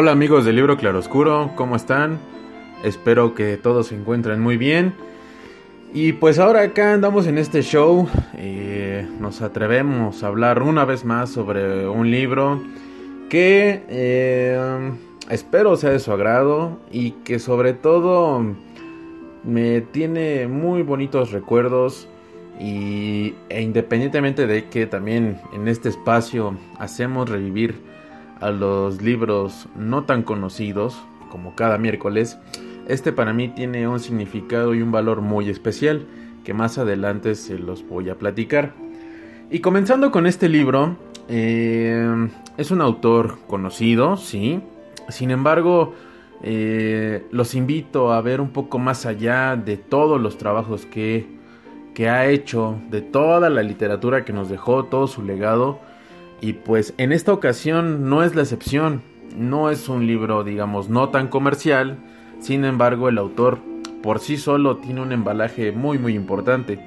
Hola amigos del libro Claroscuro, ¿cómo están? Espero que todos se encuentren muy bien. Y pues ahora acá andamos en este show, eh, nos atrevemos a hablar una vez más sobre un libro que eh, espero sea de su agrado y que sobre todo me tiene muy bonitos recuerdos y, e independientemente de que también en este espacio hacemos revivir a los libros no tan conocidos, como cada miércoles, este para mí tiene un significado y un valor muy especial, que más adelante se los voy a platicar. Y comenzando con este libro, eh, es un autor conocido, sí, sin embargo, eh, los invito a ver un poco más allá de todos los trabajos que, que ha hecho, de toda la literatura que nos dejó, todo su legado, y pues en esta ocasión no es la excepción, no es un libro digamos no tan comercial, sin embargo el autor por sí solo tiene un embalaje muy muy importante.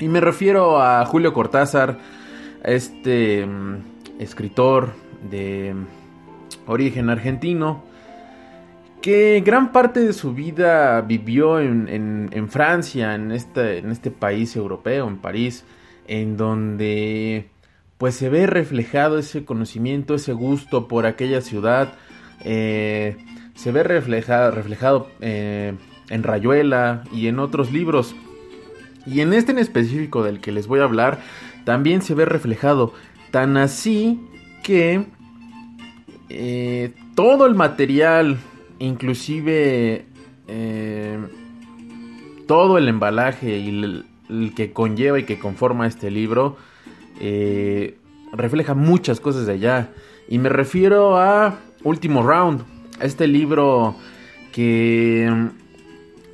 Y me refiero a Julio Cortázar, este mm, escritor de origen argentino, que gran parte de su vida vivió en, en, Francia, en este, en este país europeo, en París, en donde pues se ve reflejado ese conocimiento, ese gusto por aquella ciudad, eh, se ve reflejado, reflejado eh, en Rayuela y en otros libros. Y en este en específico del que les voy a hablar, también se ve reflejado, tan así que eh, todo el material, inclusive todo el embalaje y el que conlleva y que conforma este libro, eh, refleja muchas cosas de allá. Y me refiero a Último Round, este libro que mm,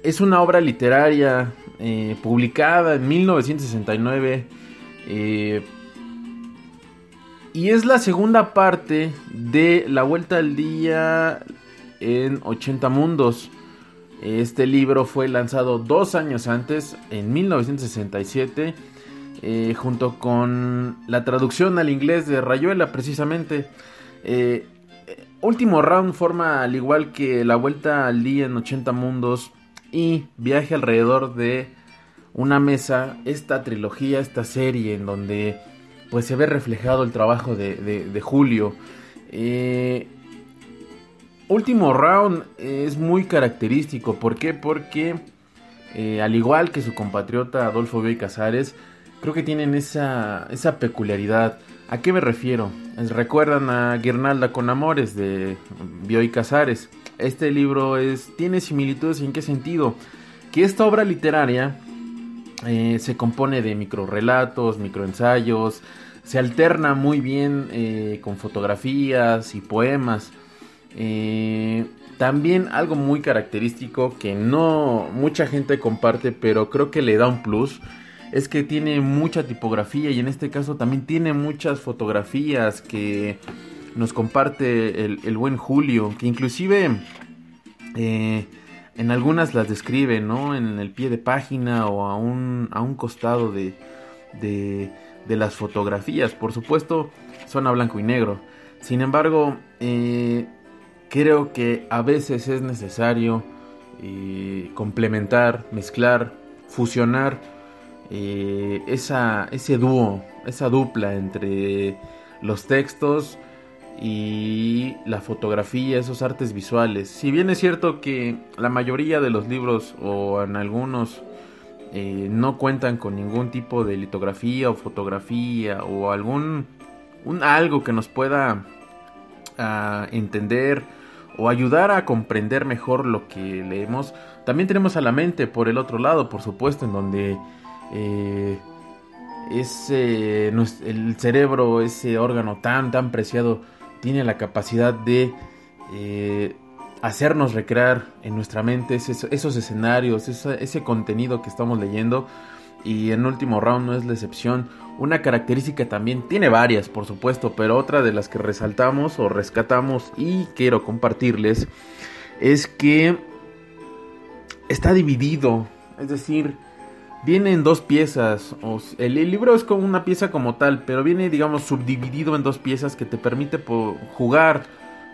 es una obra literaria eh, publicada en 1969 eh, y es la segunda parte de La Vuelta al Día en 80 Mundos. Este libro fue lanzado dos años antes, en 1967 eh, junto con la traducción al inglés de Rayuela precisamente. Eh, último round forma al igual que la vuelta al día en 80 mundos y viaje alrededor de una mesa, esta trilogía, esta serie en donde pues se ve reflejado el trabajo de, Julio. Eh, último round es muy característico, ¿por qué? Porque al igual que su compatriota Adolfo Bioy Casares, creo que tienen esa, esa peculiaridad. ¿A qué me refiero? Recuerdan a Guirnalda con Amores de Bioy Casares. Este libro es, tiene similitudes en qué sentido? Que esta obra literaria eh, se compone de microrelatos, microensayos, se alterna muy bien eh, con fotografías y poemas. Eh, también algo muy característico que no mucha gente comparte, pero creo que le da un plus es que tiene mucha tipografía y en este caso también tiene muchas fotografías que nos comparte el, buen Julio, que inclusive eh, en algunas las describe, ¿no? En el pie de página o a un, a un costado de, de, las fotografías. Por supuesto, son a blanco y negro. Sin embargo, eh, creo que a veces es necesario eh, complementar, mezclar, fusionar esa, ese dúo, esa dupla entre los textos y la fotografía, esos artes visuales. Si bien es cierto que la mayoría de los libros o en algunos eh, no cuentan con ningún tipo de litografía o fotografía o algún un, algo que nos pueda ah, entender o ayudar a comprender mejor lo que leemos. También tenemos a la mente por el otro lado, por supuesto, en donde eh, ese, el cerebro, ese órgano tan, tan preciado, tiene la capacidad de eh, hacernos recrear en nuestra mente esos, escenarios, ese contenido que estamos leyendo. Y en último round no es la excepción. Una característica también, tiene varias por supuesto, pero otra de las que resaltamos o rescatamos y quiero compartirles es que está dividido. Es decir, viene en dos piezas. el, libro es como una pieza como tal, pero viene, digamos, subdividido en dos piezas que te permite jugar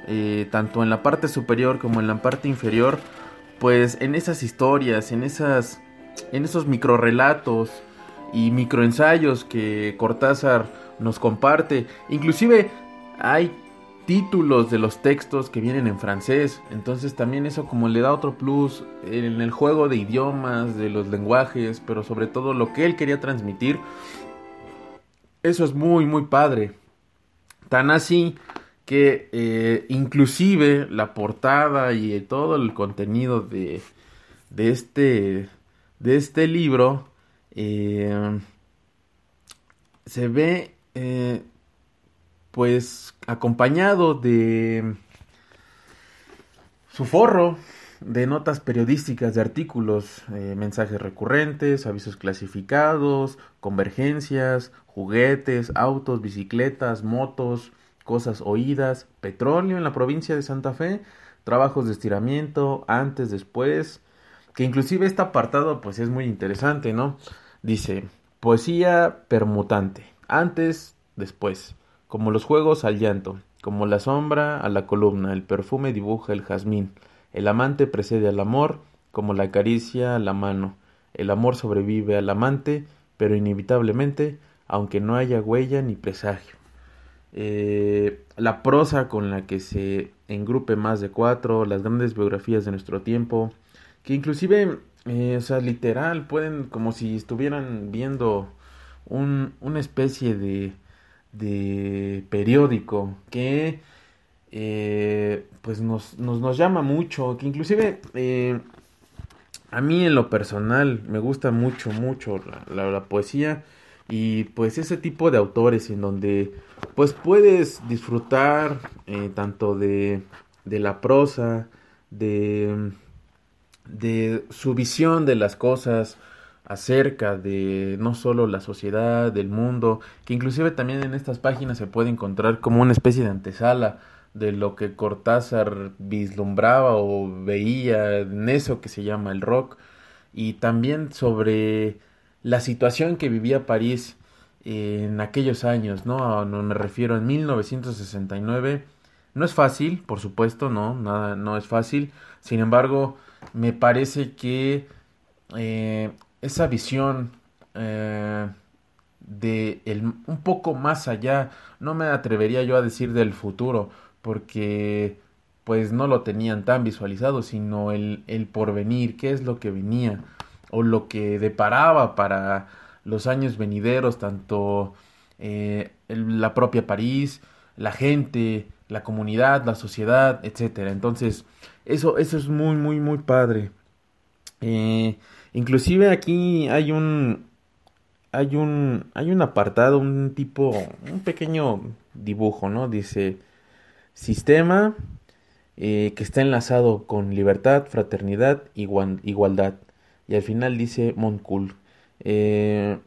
eh, tanto en la parte superior como en la parte inferior. Pues en esas historias, en esas, en esos microrelatos y microensayos que Cortázar nos comparte. Inclusive hay títulos de los textos que vienen en francés. Entonces también eso como le da otro plus en el juego de idiomas, de los lenguajes, pero sobre todo lo que él quería transmitir. Eso es muy, muy padre. Tan así que eh, inclusive la portada y todo el contenido de, de, este, de este libro eh, se ve eh, pues acompañado de su forro de notas periodísticas, de artículos, eh, mensajes recurrentes, avisos clasificados, convergencias, juguetes, autos, bicicletas, motos, cosas oídas, petróleo en la provincia de Santa Fe, trabajos de estiramiento, antes, después, que inclusive este apartado pues es muy interesante, ¿no? Dice, poesía permutante, antes, después como los juegos al llanto, como la sombra a la columna, el perfume dibuja el jazmín, el amante precede al amor, como la caricia a la mano, el amor sobrevive al amante, pero inevitablemente, aunque no haya huella ni presagio. Eh, la prosa con la que se engrupe más de cuatro, las grandes biografías de nuestro tiempo, que inclusive, eh, o sea, literal, pueden como si estuvieran viendo un, una especie de de periódico que eh, pues nos, nos, llama mucho, que inclusive eh, a mí en lo personal me gusta mucho, mucho la, poesía y pues ese tipo de autores en donde pues puedes disfrutar eh, tanto de, de la prosa, de, de su visión de las cosas, acerca de no solo la sociedad, del mundo, que inclusive también en estas páginas se puede encontrar como una especie de antesala de lo que Cortázar vislumbraba o veía en eso que se llama el rock, y también sobre la situación que vivía París en aquellos años, ¿no? Me refiero en 1969. No es fácil, por supuesto, no, nada, no es fácil. Sin embargo, me parece que eh, esa visión eh, de el, un poco más allá, no me atrevería yo a decir del futuro, porque pues no lo tenían tan visualizado, sino el, el porvenir, qué es lo que venía, o lo que deparaba para los años venideros, tanto eh, la propia París, la gente, la comunidad, la sociedad, etcétera. Entonces, eso, eso es muy, muy, muy padre. Eh, Inclusive aquí hay un hay un hay un apartado, un tipo, un pequeño dibujo, ¿no? Dice sistema eh, que está enlazado con libertad, fraternidad, igualdad. Y al final dice Montcool. Eh,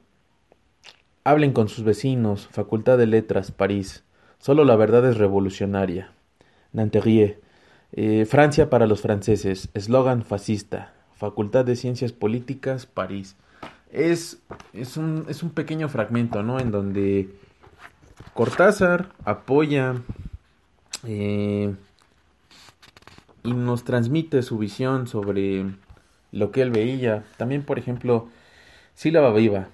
hablen con sus vecinos, Facultad de Letras, París. Solo la verdad es revolucionaria. Nanterrier. Eh, Francia para los franceses. Eslogan fascista. Facultad de Ciencias Políticas, París. Es, es, un, es un pequeño fragmento, ¿no? En donde Cortázar apoya eh, y nos transmite su visión sobre lo que él veía. También, por ejemplo, sílaba viva.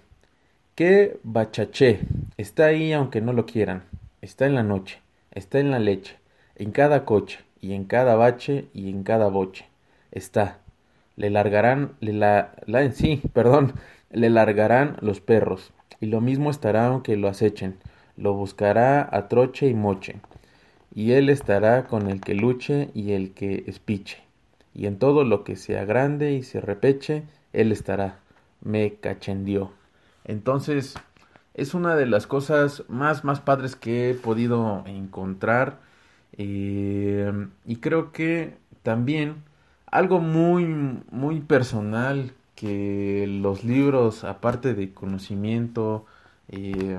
Que bachaché está ahí aunque no lo quieran. Está en la noche. está en la leche, en cada coche, y en cada bache, y en cada boche. Está. Le largarán, le la, la, sí, perdón, le largarán los perros, y lo mismo estará aunque lo acechen, lo buscará a troche y moche, y él estará con el que luche y el que espiche, y en todo lo que sea grande y se repeche, él estará. Me cachendió. Entonces, es una de las cosas más, más padres que he podido encontrar. Eh, y creo que también algo muy, muy personal que los libros, aparte de conocimiento, eh,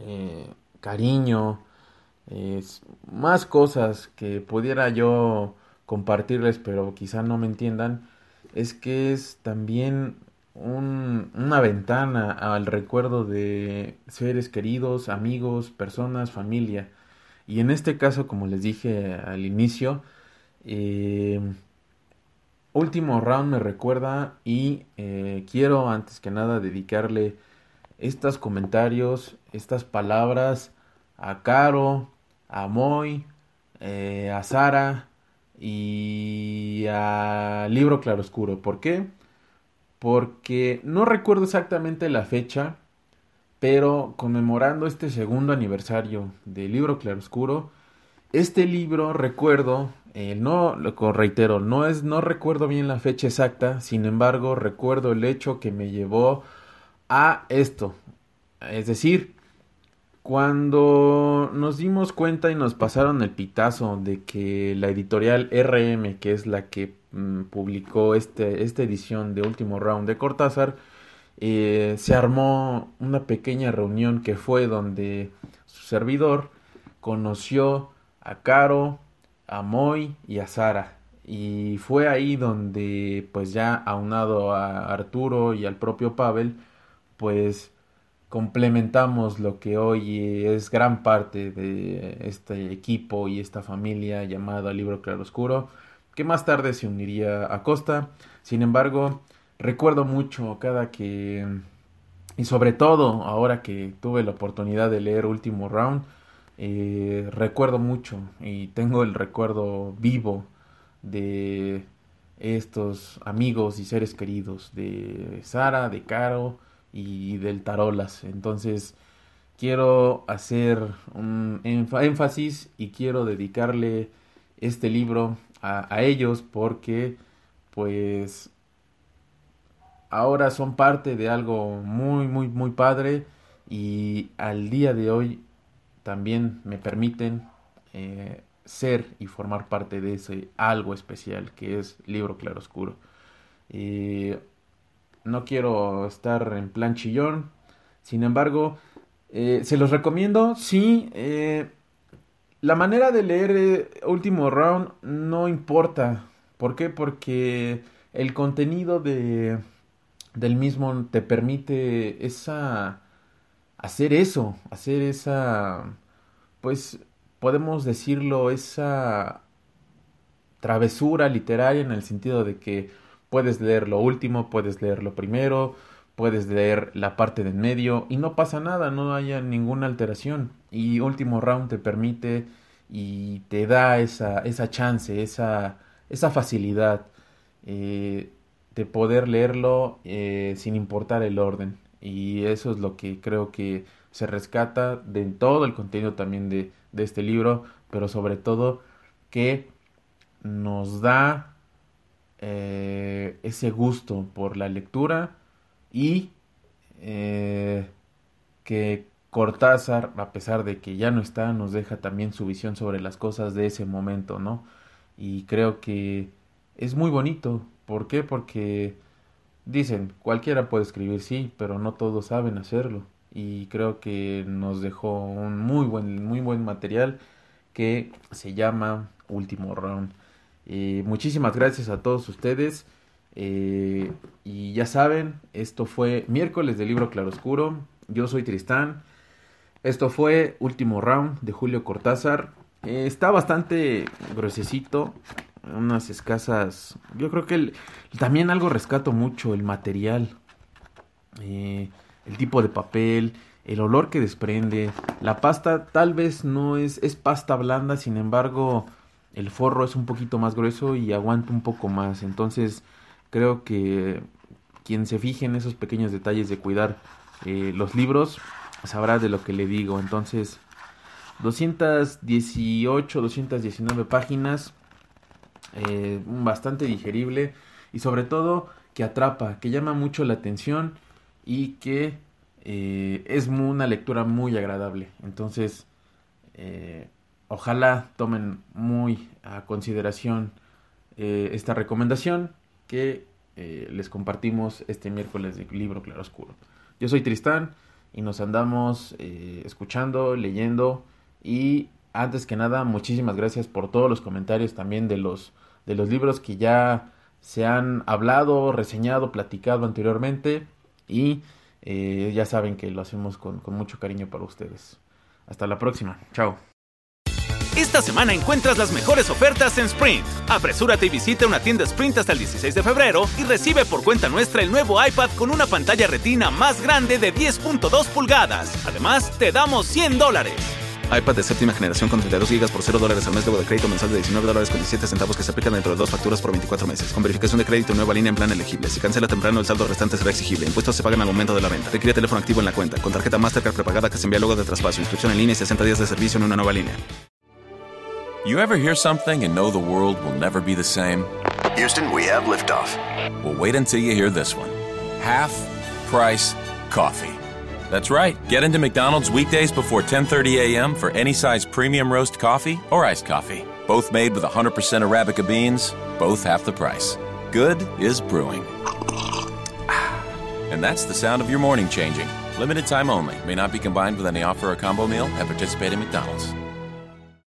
eh, cariño, más cosas que pudiera yo compartirles, pero quizá no me entiendan, es que es también una ventana al recuerdo de seres queridos, amigos, personas, familia. Y en este caso, como les dije al inicio, eh, último round me recuerda y eh, quiero antes que nada dedicarle estos comentarios, estas palabras a Caro, a Moy, eh, a Sara y a Libro Claroscuro. ¿Por qué? porque no recuerdo exactamente la fecha, pero conmemorando este segundo aniversario del libro Claroscuro, este libro recuerdo, eh, no lo reitero, no es, no recuerdo bien la fecha exacta, sin embargo recuerdo el hecho que me llevó a esto, es decir, cuando nos dimos cuenta y nos pasaron el pitazo de que la editorial RM, que es la que mm, publicó este, esta edición de Último Round de Cortázar, eh, se armó una pequeña reunión que fue donde su servidor conoció a Caro, a Moy y a Sara. Y fue ahí donde, pues ya aunado a Arturo y al propio Pavel, pues complementamos lo que hoy es gran parte de este equipo y esta familia llamada Libro Claroscuro, que más tarde se uniría a Costa. Sin embargo, recuerdo mucho cada que, y sobre todo ahora que tuve la oportunidad de leer Último Round, eh, recuerdo mucho y tengo el recuerdo vivo de estos amigos y seres queridos de Sara, de Caro, y del tarolas. Entonces quiero hacer un énfasis y quiero dedicarle este libro a, a ellos porque pues ahora son parte de algo muy muy muy padre y al día de hoy también me permiten eh, ser y formar parte de ese algo especial que es libro claroscuro. Eh, no quiero estar en plan chillón. Sin embargo, eh, se los recomiendo. Sí, eh, la manera de leer Último Round no importa. ¿Por qué? Porque el contenido de, del mismo te permite esa hacer eso, hacer esa pues podemos decirlo esa travesura literaria en el sentido de que Puedes leer lo último, puedes leer lo primero, puedes leer la parte del medio y no pasa nada, no haya ninguna alteración. Y último round te permite y te da esa, esa chance, esa, esa facilidad eh, de poder leerlo eh, sin importar el orden. Y eso es lo que creo que se rescata de todo el contenido también de, de este libro, pero sobre todo que nos da eh, ese gusto por la lectura y eh, que Cortázar, a pesar de que ya no está, nos deja también su visión sobre las cosas de ese momento, ¿no? Y creo que es muy bonito. ¿Por qué? Porque dicen, cualquiera puede escribir, sí, pero no todos saben hacerlo. Y creo que nos dejó un muy buen, muy buen material que se llama Último Round. Eh, muchísimas gracias a todos ustedes. Eh, y ya saben, esto fue miércoles del libro Claroscuro. Yo soy Tristán. Esto fue Último Round de Julio Cortázar. Eh, está bastante gruesecito. Unas escasas. Yo creo que también algo rescato mucho: el material. el tipo de papel. el olor que desprende. La pasta tal vez no es, es pasta blanda, sin embargo, el forro es un poquito más grueso y aguanta un poco más. Entonces, creo que quien se fije en esos pequeños detalles de cuidar eh, los libros sabrá de lo que le digo. Entonces, 218, 219 páginas, eh, bastante digerible y sobre todo que atrapa, que llama mucho la atención y que eh, es una lectura muy agradable. Entonces, eh, ojalá tomen muy a consideración esta recomendación que les compartimos este miércoles de Libro Claroscuro. Yo soy Tristán y nos andamos escuchando, leyendo y antes que nada, muchísimas gracias por todos los comentarios también de los, de los libros que ya se han hablado, reseñado, platicado anteriormente y eh, ya saben que lo hacemos con, con mucho cariño para ustedes. Hasta la próxima. Chao. Esta semana encuentras las mejores ofertas en Sprint. Apresúrate y visita una tienda Sprint hasta el 16 de febrero y recibe por cuenta nuestra el nuevo iPad con una pantalla retina más grande de 10.2 pulgadas. Además, te damos 100 dólares iPad de séptima generación con 32 GB por 0 dólares al mes, luego de crédito mensual de 19 dólares con 17 centavos que se aplican dentro de dos facturas por 24 meses. Con verificación de crédito nueva línea en plan elegible. Si cancela temprano, el saldo restante será exigible. Impuestos se pagan al momento de la venta. Requiere teléfono activo en la cuenta. Con tarjeta Mastercard prepagada que se envía luego de traspaso. Inscripción en línea y 60 días de servicio en una nueva línea. You ever hear something and know the world will never be the same? Houston, we have liftoff. Well, wait until you hear this one. Half price coffee. That's right. Get into McDonald's weekdays before 10:30 a.m. for any size premium roast coffee or iced coffee. Both made with 100% arabica beans, both half the price. Good is brewing. And that's the sound of your morning changing. Limited time only. May not be combined with any offer or combo meal at participating McDonald's.